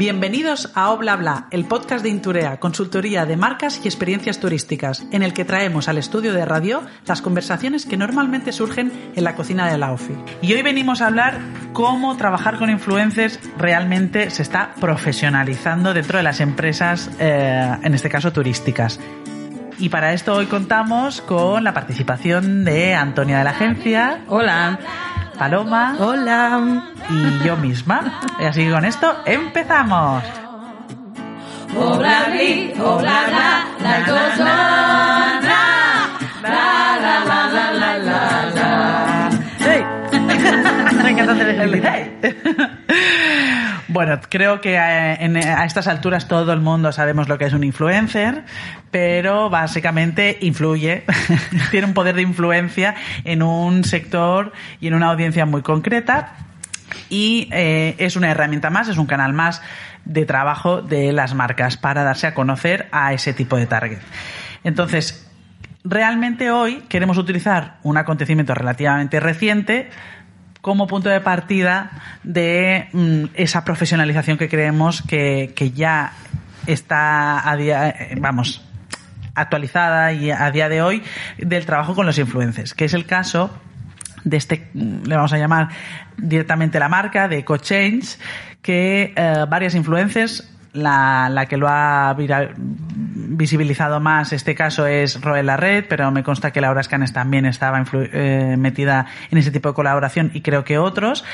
Bienvenidos a Obla Bla, el podcast de Inturea, consultoría de marcas y experiencias turísticas, en el que traemos al estudio de radio las conversaciones que normalmente surgen en la cocina de la OFI. Y hoy venimos a hablar cómo trabajar con influencers realmente se está profesionalizando dentro de las empresas, eh, en este caso turísticas. Y para esto hoy contamos con la participación de Antonia de la agencia. Hola. Paloma. Hola. Y yo misma. Así que con esto empezamos. Hey. Me encanta hacer el hey. Bueno, creo que a, en- a estas alturas todo el mundo sabemos lo que es un influencer, pero básicamente influye, tiene un poder de influencia en un sector y en una audiencia muy concreta y eh, es una herramienta más, es un canal más de trabajo de las marcas para darse a conocer a ese tipo de target. Entonces, realmente hoy queremos utilizar un acontecimiento relativamente reciente como punto de partida de mm, esa profesionalización que creemos que, que ya está a día, vamos, actualizada y a día de hoy del trabajo con los influencers, que es el caso de este, le vamos a llamar directamente la marca de EcoChange, que eh, varias influencers, la, la que lo ha vira- visibilizado más este caso es Roel Red, pero me consta que Laura Scanes también estaba eh, metida en ese tipo de colaboración y creo que otros.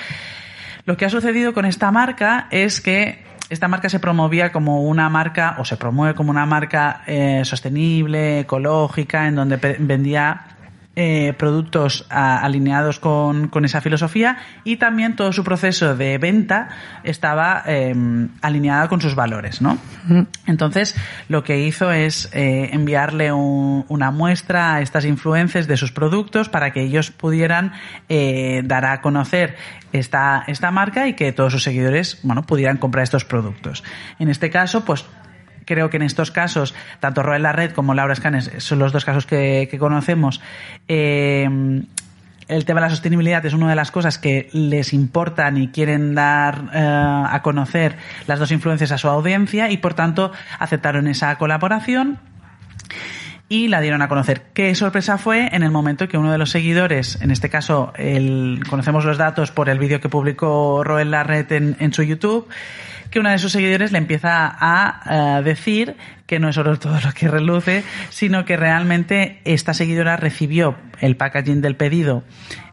Lo que ha sucedido con esta marca es que esta marca se promovía como una marca, o se promueve como una marca eh, sostenible, ecológica, en donde vendía eh, productos a- alineados con, con esa filosofía y también todo su proceso de venta estaba eh, alineado con sus valores, ¿no? Entonces, lo que hizo es eh, enviarle un- una muestra a estas influencers de sus productos para que ellos pudieran eh, dar a conocer esta, esta marca y que todos sus seguidores, bueno, pudieran comprar estos productos. En este caso, pues creo que en estos casos, tanto Roel Red como Laura Scanes son los dos casos que, que conocemos. eh, el tema de la sostenibilidad es una de las cosas que les importan y quieren dar eh, a conocer las dos influencias a su audiencia y por tanto aceptaron esa colaboración y la dieron a conocer. ¿Qué sorpresa fue en el momento que uno de los seguidores, en este caso el, conocemos los datos por el vídeo que publicó Roel Larret en, su YouTube, que una de sus seguidores le empieza a, eh, decir que no es oro todo lo que reluce, sino que realmente esta seguidora recibió el packaging del pedido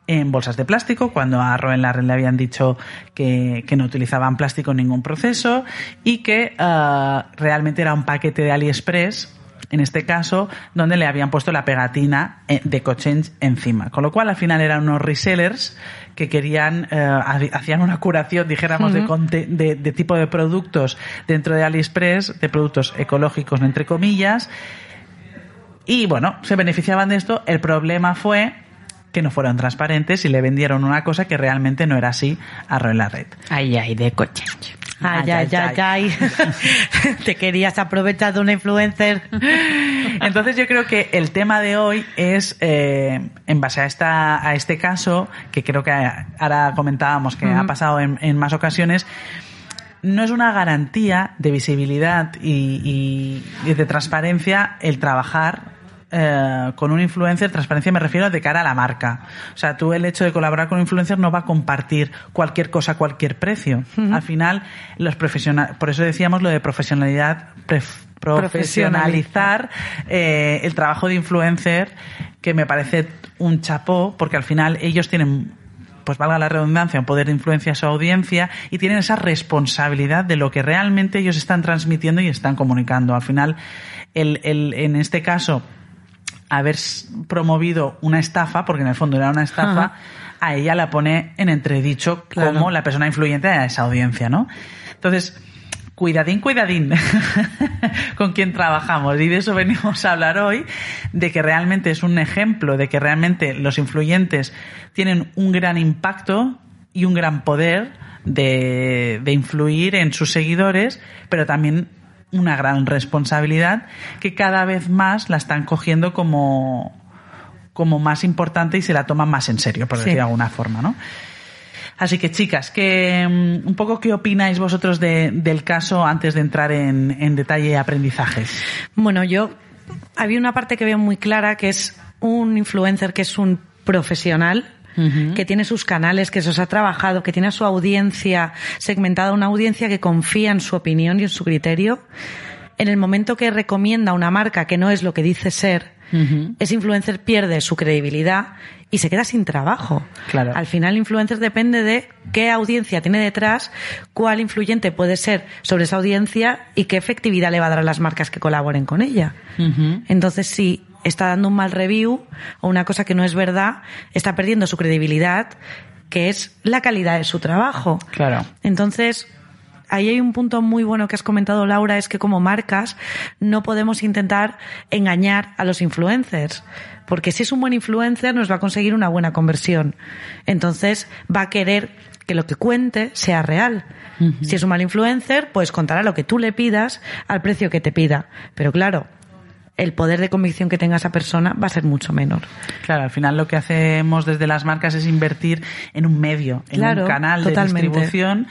en bolsas de plástico, cuando a Roel Larret le habían dicho que, que no utilizaban plástico en ningún proceso y que eh, realmente era un paquete de AliExpress en este caso, donde le habían puesto la pegatina eh, de Cochange encima. Con lo cual, al final eran unos resellers que querían, eh, ha- hacían una curación, dijéramos, de, de, de tipo de productos dentro de AliExpress, de productos ecológicos, entre comillas. Y bueno, se beneficiaban de esto. El problema fue que no fueron transparentes y le vendieron una cosa que realmente no era así a Roel Red. Ay, ay, de coche. Ay, ay, ay, ay. Te querías aprovechar de una influencer. Entonces yo creo que el tema de hoy es, eh, en base a, esta, a este caso, que creo que ahora comentábamos que ha pasado en, en más ocasiones, no es una garantía de visibilidad y, y- y de transparencia el trabajar eh, con un influencer, transparencia me refiero de cara a la marca. O sea, tú el hecho de colaborar con un influencer no va a compartir cualquier cosa a cualquier precio. Al final, los profesionales, por eso decíamos lo de profesionalidad, profesionalizar eh, el trabajo de influencer, que me parece un chapó, porque al final ellos tienen pues valga la redundancia, un poder de influencia a su audiencia y tienen esa responsabilidad de lo que realmente ellos están transmitiendo y están comunicando. Al final, el, el, en este caso, haber promovido una estafa, porque en el fondo era una estafa, Ajá. a ella la pone en entredicho Claro. como la persona influyente de esa audiencia, ¿no? Entonces, cuidadín, cuidadín con quien trabajamos. Y de eso venimos a hablar hoy, de que realmente es un ejemplo, de que realmente los influyentes tienen un gran impacto y un gran poder de, de influir en sus seguidores, pero también una gran responsabilidad que cada vez más la están cogiendo como, como más importante y se la toman más en serio, por Sí. decir de alguna forma, ¿no? Así que chicas, que mm, un poco qué opináis vosotros de- del caso antes de entrar en, en detalle aprendizajes. Bueno, yo había una parte que veo muy clara que es un influencer que es un profesional. Que tiene sus canales, que se os ha trabajado, que tiene a su audiencia segmentada, una audiencia que confía en su opinión y en su criterio. En el momento que recomienda una marca que no es lo que dice ser, ese influencer pierde su credibilidad y se queda sin trabajo. Claro. Al final, el influencer depende de qué audiencia tiene detrás, cuál influyente puede ser sobre esa audiencia y qué efectividad le va a dar a las marcas que colaboren con ella. Entonces, si está dando un mal review o una cosa que no es verdad, está perdiendo su credibilidad, que es la calidad de su trabajo. Claro. Entonces, ahí hay un punto muy bueno que has comentado, Laura, es que como marcas no podemos intentar engañar a los influencers. Porque si es un buen influencer, nos va a conseguir una buena conversión. Entonces, va a querer que lo que cuente sea real. Si es un mal influencer, pues contará lo que tú le pidas al precio que te pida. Pero claro, el poder de convicción que tenga esa persona va a ser mucho menor. Claro, al final lo que hacemos desde las marcas es invertir en un medio, en Claro, un canal de totalmente. distribución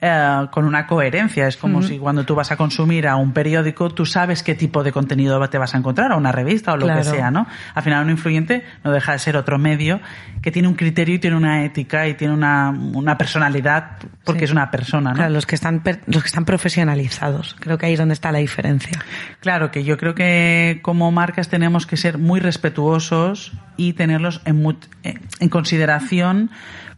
eh, con una coherencia. Es como si cuando tú vas a consumir a un periódico, tú sabes qué tipo de contenido te vas a encontrar, o una revista o lo Claro. que sea, ¿no? Al final un influyente no deja de ser otro medio que tiene un criterio y tiene una ética y tiene una, una personalidad porque Sí. es una persona, ¿no? Claro, los que están per- los que están profesionalizados. Creo que ahí es donde está la diferencia. Claro, que yo creo que como marcas tenemos que ser muy respetuosos y tenerlos en, mu- en consideración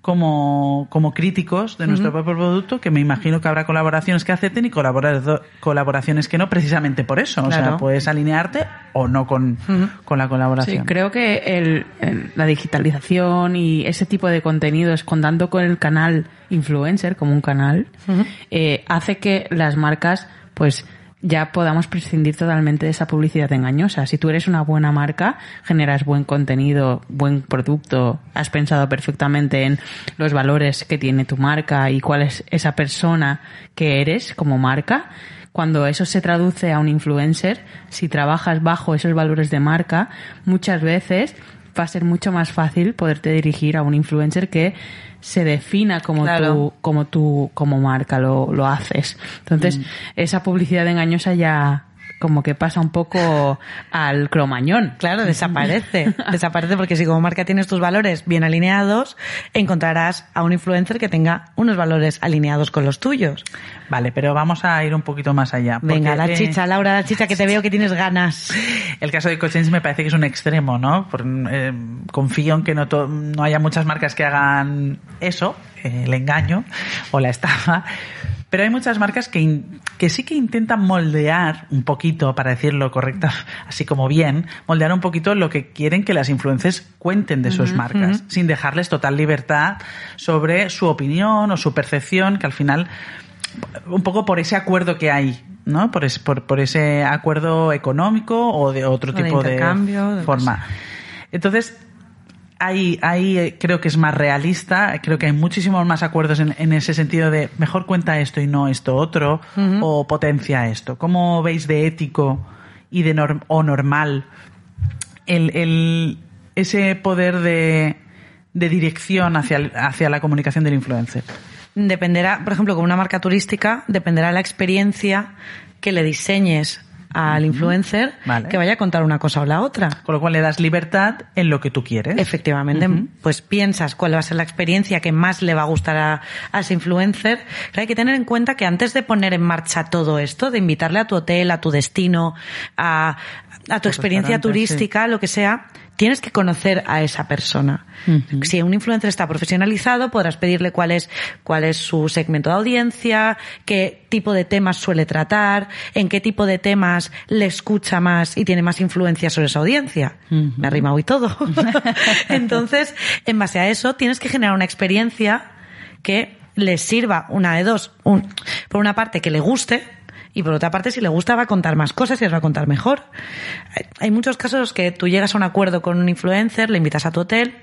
como, como críticos de nuestro propio producto, que me imagino que habrá colaboraciones que acepten y colaboraciones que no, precisamente por eso. O sea, Claro. puedes alinearte o no con, con la Sí, colaboración. creo que el, el- la digitalización y ese tipo de contenidos, contando con el canal influencer como un canal, eh, hace que las marcas, pues, ya podamos prescindir totalmente de esa publicidad engañosa. Si tú eres una buena marca, generas buen contenido, buen producto, has pensado perfectamente en los valores que tiene tu marca y cuál es esa persona que eres como marca, cuando eso se traduce a un influencer, si trabajas bajo esos valores de marca, muchas veces va a ser mucho más fácil poderte dirigir a un influencer que se defina como Claro. tú, como tú, como marca lo, lo haces. Entonces, Mm. esa publicidad engañosa ya como que pasa un poco al cromañón. Claro, desaparece. desaparece porque si como marca tienes tus valores bien alineados, encontrarás a un influencer que tenga unos valores alineados con los tuyos. Vale, pero vamos a ir un poquito más allá. Venga, la eh, chicha, Laura, la chicha, que te veo que tienes ganas. El caso de Cochens me parece que es un extremo, ¿no? Por- eh, confío en que no, to- no haya muchas marcas que hagan eso, el engaño o la estafa. Pero hay muchas marcas que, in- que sí que intentan moldear un poquito, para decirlo correcta, así como bien, moldear un poquito lo que quieren que las influencers cuenten de sus marcas, sin dejarles total libertad sobre su opinión o su percepción, que al final un poco por ese acuerdo que hay, ¿no? Por, es- por, por ese acuerdo económico o de otro O tipo de, de forma. Entonces, ahí, ahí eh, creo que es más realista, creo que hay muchísimos más acuerdos en, en ese sentido de mejor cuenta esto y no esto otro, o potencia esto. ¿Cómo veis de ético y de norm- o normal el, el- ese poder de, de dirección hacia, hacia la comunicación del influencer? Dependerá, por ejemplo, con una marca turística, dependerá la experiencia que le diseñes al influencer Vale. que vaya a contar una cosa o la otra. Con lo cual le das libertad en lo que tú quieres. Efectivamente, pues piensas cuál va a ser la experiencia que más le va a gustar a, a ese influencer. Pero hay que tener en cuenta que antes de poner en marcha todo esto, de invitarle a tu hotel, a tu destino, a, a tu experiencia turística, lo que sea, tienes que conocer a esa persona. Si un influencer está profesionalizado, podrás pedirle cuál es, cuál es su segmento de audiencia, qué tipo de temas suele tratar, en qué tipo de temas le escucha más y tiene más influencia sobre esa audiencia. Me ha rimado y todo. Entonces, en base a eso, tienes que generar una experiencia que le sirva una de dos. Un, por una parte, que le guste, y por otra parte, si le gusta, va a contar más cosas y les va a contar mejor. Hay muchos casos que tú llegas a un acuerdo con un influencer, le invitas a tu hotel,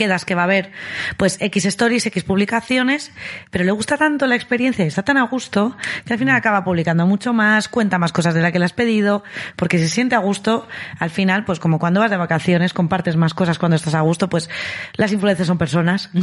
quedas que va a haber pues X stories, X publicaciones, pero le gusta tanto la experiencia y está tan a gusto que al final acaba publicando mucho más, cuenta más cosas de las que le has pedido, porque se siente a gusto, al final, pues como cuando vas de vacaciones, compartes más cosas cuando estás a gusto, pues las influencias son personas.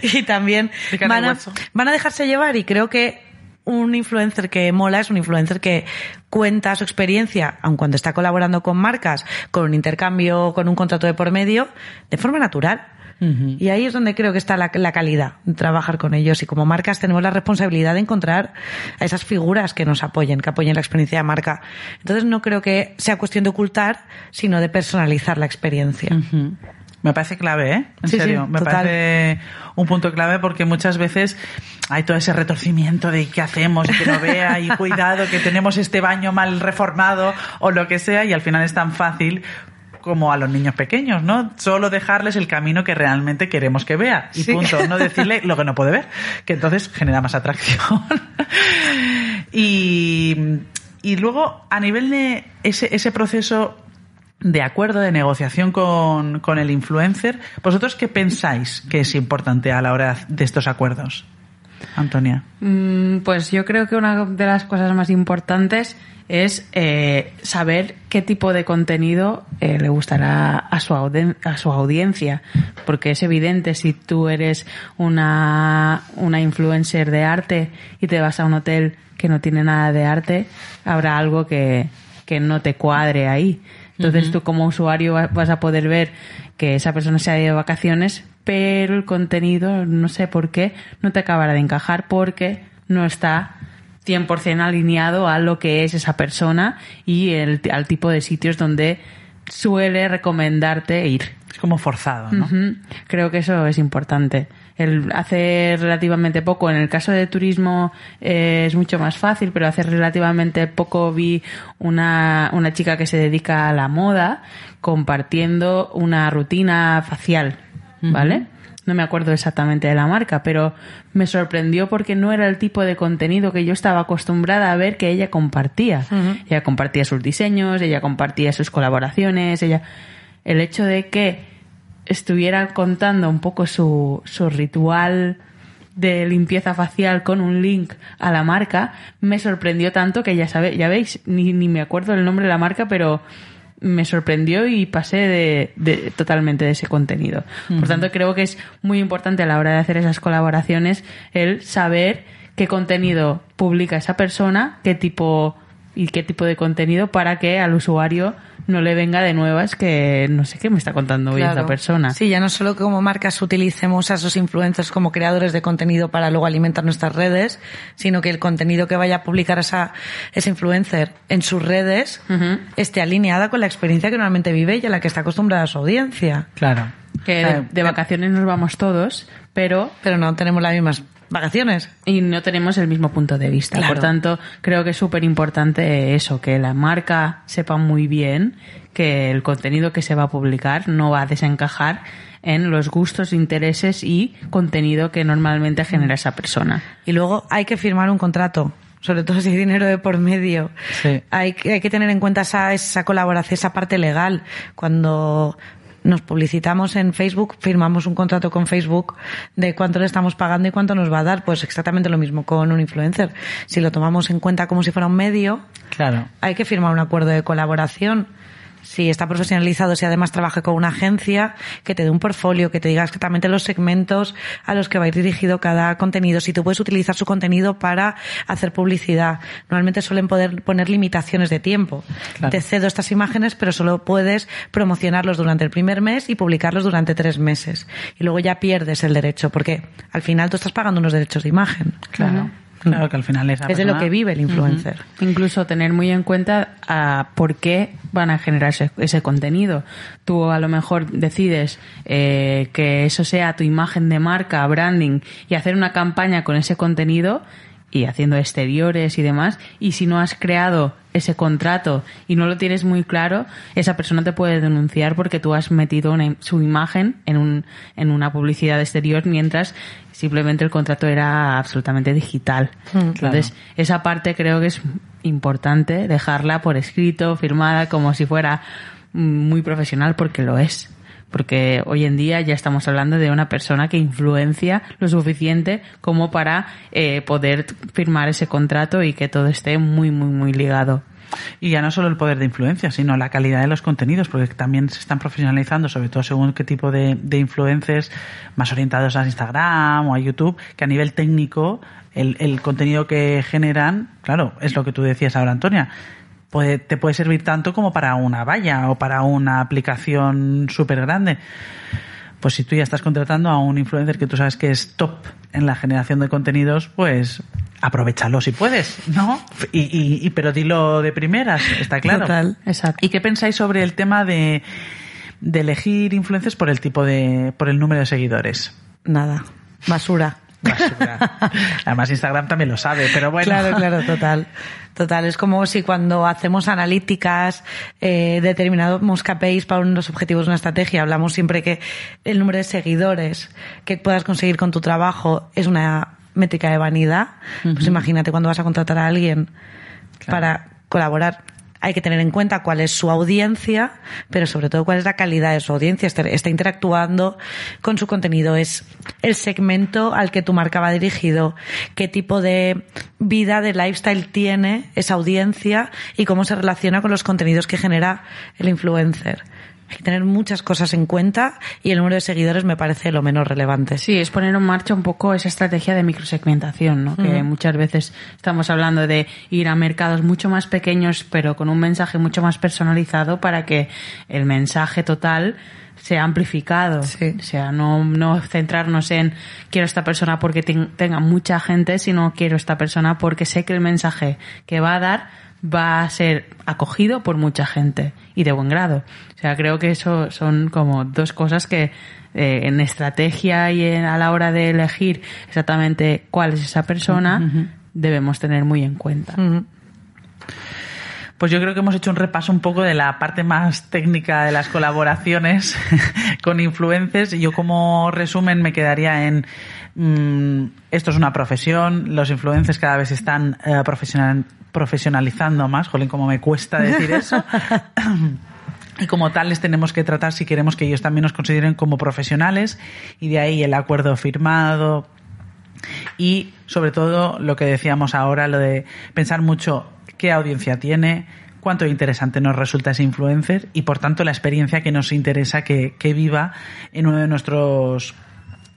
y también van a, van a dejarse llevar y creo que un influencer que mola es un influencer que cuenta su experiencia, aun cuando está colaborando con marcas, con un intercambio, con un contrato de por medio, de forma natural. Y ahí es donde creo que está la, la, calidad, trabajar con ellos. Y como marcas tenemos la responsabilidad de encontrar a esas figuras que nos apoyen, que apoyen la experiencia de marca. Entonces no creo que sea cuestión de ocultar, sino de personalizar la experiencia. Me parece clave, ¿eh? En serio, me parece un punto clave porque muchas veces hay todo ese retorcimiento de qué hacemos, que no vea y cuidado que tenemos este baño mal reformado o lo que sea y al final es tan fácil como a los niños pequeños, ¿no? Solo dejarles el camino que realmente queremos que vea y punto, no decirle lo que no puede ver, que entonces genera más atracción. y, y luego, a nivel de ese, ese proceso de acuerdo, de negociación con, con el influencer, ¿vosotros qué pensáis que es importante a la hora de estos acuerdos? Antonia. Mm, pues yo creo que una de las cosas más importantes es eh, saber qué tipo de contenido eh, le gustará a su, a su audiencia, porque es evidente si tú eres una, una influencer de arte y te vas a un hotel que no tiene nada de arte, habrá algo que, que no te cuadre ahí. Entonces tú como usuario vas a poder ver que esa persona se ha ido de vacaciones, pero el contenido, no sé por qué, no te acabará de encajar porque no está 100% alineado a lo que es esa persona y el, al tipo de sitios donde suele recomendarte ir. Es como forzado, ¿no? Creo que eso es importante. El, hace relativamente poco, en el caso de turismo eh, es mucho más fácil, pero hace relativamente poco vi una, una chica que se dedica a la moda compartiendo una rutina facial, ¿vale? No me acuerdo exactamente de la marca, pero me sorprendió porque no era el tipo de contenido que yo estaba acostumbrada a ver que ella compartía. Ella compartía sus diseños, ella compartía sus colaboraciones, ella el hecho de que estuviera contando un poco su, su ritual de limpieza facial con un link a la marca me sorprendió tanto que ya sabe, ya veis, ni, ni me acuerdo el nombre de la marca, pero me sorprendió y pasé de, de totalmente de ese contenido. Por tanto, creo que es muy importante a la hora de hacer esas colaboraciones el saber qué contenido publica esa persona, qué tipo y qué tipo de contenido para que al usuario no le venga de nuevas que no sé qué me está contando hoy esta persona. Sí, ya no solo como marcas utilicemos a esos influencers como creadores de contenido para luego alimentar nuestras redes, sino que el contenido que vaya a publicar esa, ese influencer en sus redes esté alineada con la experiencia que normalmente vive y a la que está acostumbrada su audiencia. Claro. Que de, vacaciones nos vamos todos, pero... Pero no tenemos las mismas vacaciones. Y no tenemos el mismo punto de vista. Por tanto, creo que es súper importante eso, que la marca sepa muy bien que el contenido que se va a publicar no va a desencajar en los gustos, intereses y contenido que normalmente genera esa persona. Y luego hay que firmar un contrato sobre todo si hay dinero de por medio. Sí. Hay, que, hay que tener en cuenta esa, esa colaboración, esa parte legal. Cuando nos publicitamos en Facebook, firmamos un contrato con Facebook de cuánto le estamos pagando y cuánto nos va a dar. Pues exactamente lo mismo con un influencer. Si lo tomamos en cuenta como si fuera un medio, claro. hay que firmar un acuerdo de colaboración si está profesionalizado, si además trabaja con una agencia, que te dé un portfolio, que te diga exactamente los segmentos a los que va a ir dirigido cada contenido, si tú puedes utilizar su contenido para hacer publicidad. Normalmente suelen poder poner limitaciones de tiempo. Claro. Te cedo estas imágenes, pero solo puedes promocionarlos durante el primer mes y publicarlos durante tres meses. Y luego ya pierdes el derecho, porque al final tú estás pagando unos derechos de imagen. Claro. Claro que al final esa Es de lo que vive el influencer. Incluso tener muy en cuenta a por qué van a generar ese, ese contenido. Tú a lo mejor decides eh, que eso sea tu imagen de marca, branding, y hacer una campaña con ese contenido y haciendo exteriores y demás, y si no has creado ese contrato y no lo tienes muy claro, esa persona te puede denunciar porque tú has metido una su imagen en, un, en una publicidad exterior mientras simplemente el contrato era absolutamente digital. Entonces, esa parte creo que es importante dejarla por escrito, firmada, como si fuera mm, muy profesional, porque lo es. Porque hoy en día ya estamos hablando de una persona que influencia lo suficiente como para eh, poder firmar ese contrato y que todo esté muy, muy, muy ligado. Y ya no solo el poder de influencia, sino la calidad de los contenidos, porque también se están profesionalizando, sobre todo según qué tipo de, de influencers más orientados a Instagram o a YouTube, que a nivel técnico el, el contenido que generan, claro, es lo que tú decías ahora, Antonia, puede, te puede servir tanto como para una valla o para una aplicación súper grande. Pues si tú ya estás contratando a un influencer que tú sabes que es top en la generación de contenidos, pues aprovechalo si puedes, ¿no? Y, y, y- pero dilo de primeras, está claro. Total. Exacto. ¿Y qué pensáis sobre el tema de, de elegir influencers por el tipo de, por el número de seguidores? Nada. Basura. Basura. Además Instagram también lo sabe, pero bueno. Claro, claro, total. Total, es como si cuando hacemos analíticas, eh, determinamos KPIs para los objetivos de una estrategia, hablamos siempre que el número de seguidores que puedas conseguir con tu trabajo es una métrica de vanidad. Pues imagínate cuando vas a contratar a alguien para colaborar. Hay que tener en cuenta cuál es su audiencia, pero sobre todo cuál es la calidad de su audiencia. Está, está interactuando con su contenido. Es el segmento al que tu marca va dirigido, qué tipo de vida, de lifestyle tiene esa audiencia y cómo se relaciona con los contenidos que genera el influencer. Hay que tener muchas cosas en cuenta y el número de seguidores me parece lo menos relevante. Sí, es poner en marcha un poco esa estrategia de microsegmentación, ¿no? Que muchas veces estamos hablando de ir a mercados mucho más pequeños, pero con un mensaje mucho más personalizado para que el mensaje total sea amplificado. Sí. O sea, no, no centrarnos en quiero esta persona porque ten- tenga mucha gente, sino quiero esta persona porque sé que el mensaje que va a dar va a ser acogido por mucha gente y de buen grado. O sea, creo que eso son como dos cosas que eh, en estrategia y en- a la hora de elegir exactamente cuál es esa persona debemos tener muy en cuenta. Pues yo creo que hemos hecho un repaso un poco de la parte más técnica de las colaboraciones con influencers. Y Yo como resumen me quedaría en mm, esto es una profesión, los influencers cada vez están eh, profesional- profesionalizando más, jolín, como me cuesta decir eso. Y como tal les tenemos que tratar si queremos que ellos también nos consideren como profesionales y de ahí el acuerdo firmado, y sobre todo lo que decíamos ahora, lo de pensar mucho qué audiencia tiene, cuánto interesante nos resulta ese influencer y por tanto la experiencia que nos interesa que, que viva en uno de nuestros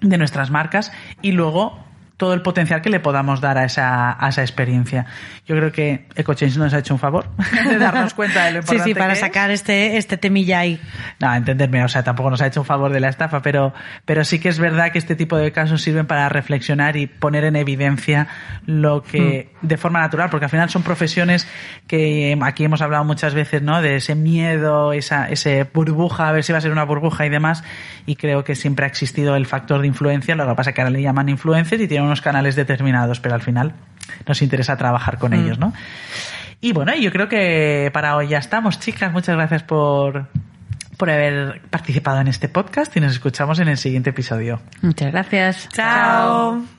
de nuestras marcas. Y luego todo el potencial que le podamos dar a esa, a esa experiencia. Yo creo que EcoChange nos ha hecho un favor de darnos cuenta de lo Sí, importante sí, para que es. sacar este, este temilla ahí. No, entenderme, o sea, tampoco nos ha hecho un favor de la estafa, pero, pero sí que es verdad que este tipo de casos sirven para reflexionar y poner en evidencia lo que, de forma natural, porque al final son profesiones que aquí hemos hablado muchas veces, ¿no? De ese miedo, esa, ese burbuja, a ver si va a ser una burbuja y demás, y creo que siempre ha existido el factor de influencia, lo que pasa es que ahora le llaman influencers y tienen unos canales determinados, pero al final nos interesa trabajar con ellos, ¿no? Y bueno, yo creo que para hoy ya estamos, chicas. Muchas gracias por, por haber participado en este podcast y nos escuchamos en el siguiente episodio. Muchas gracias. Chao.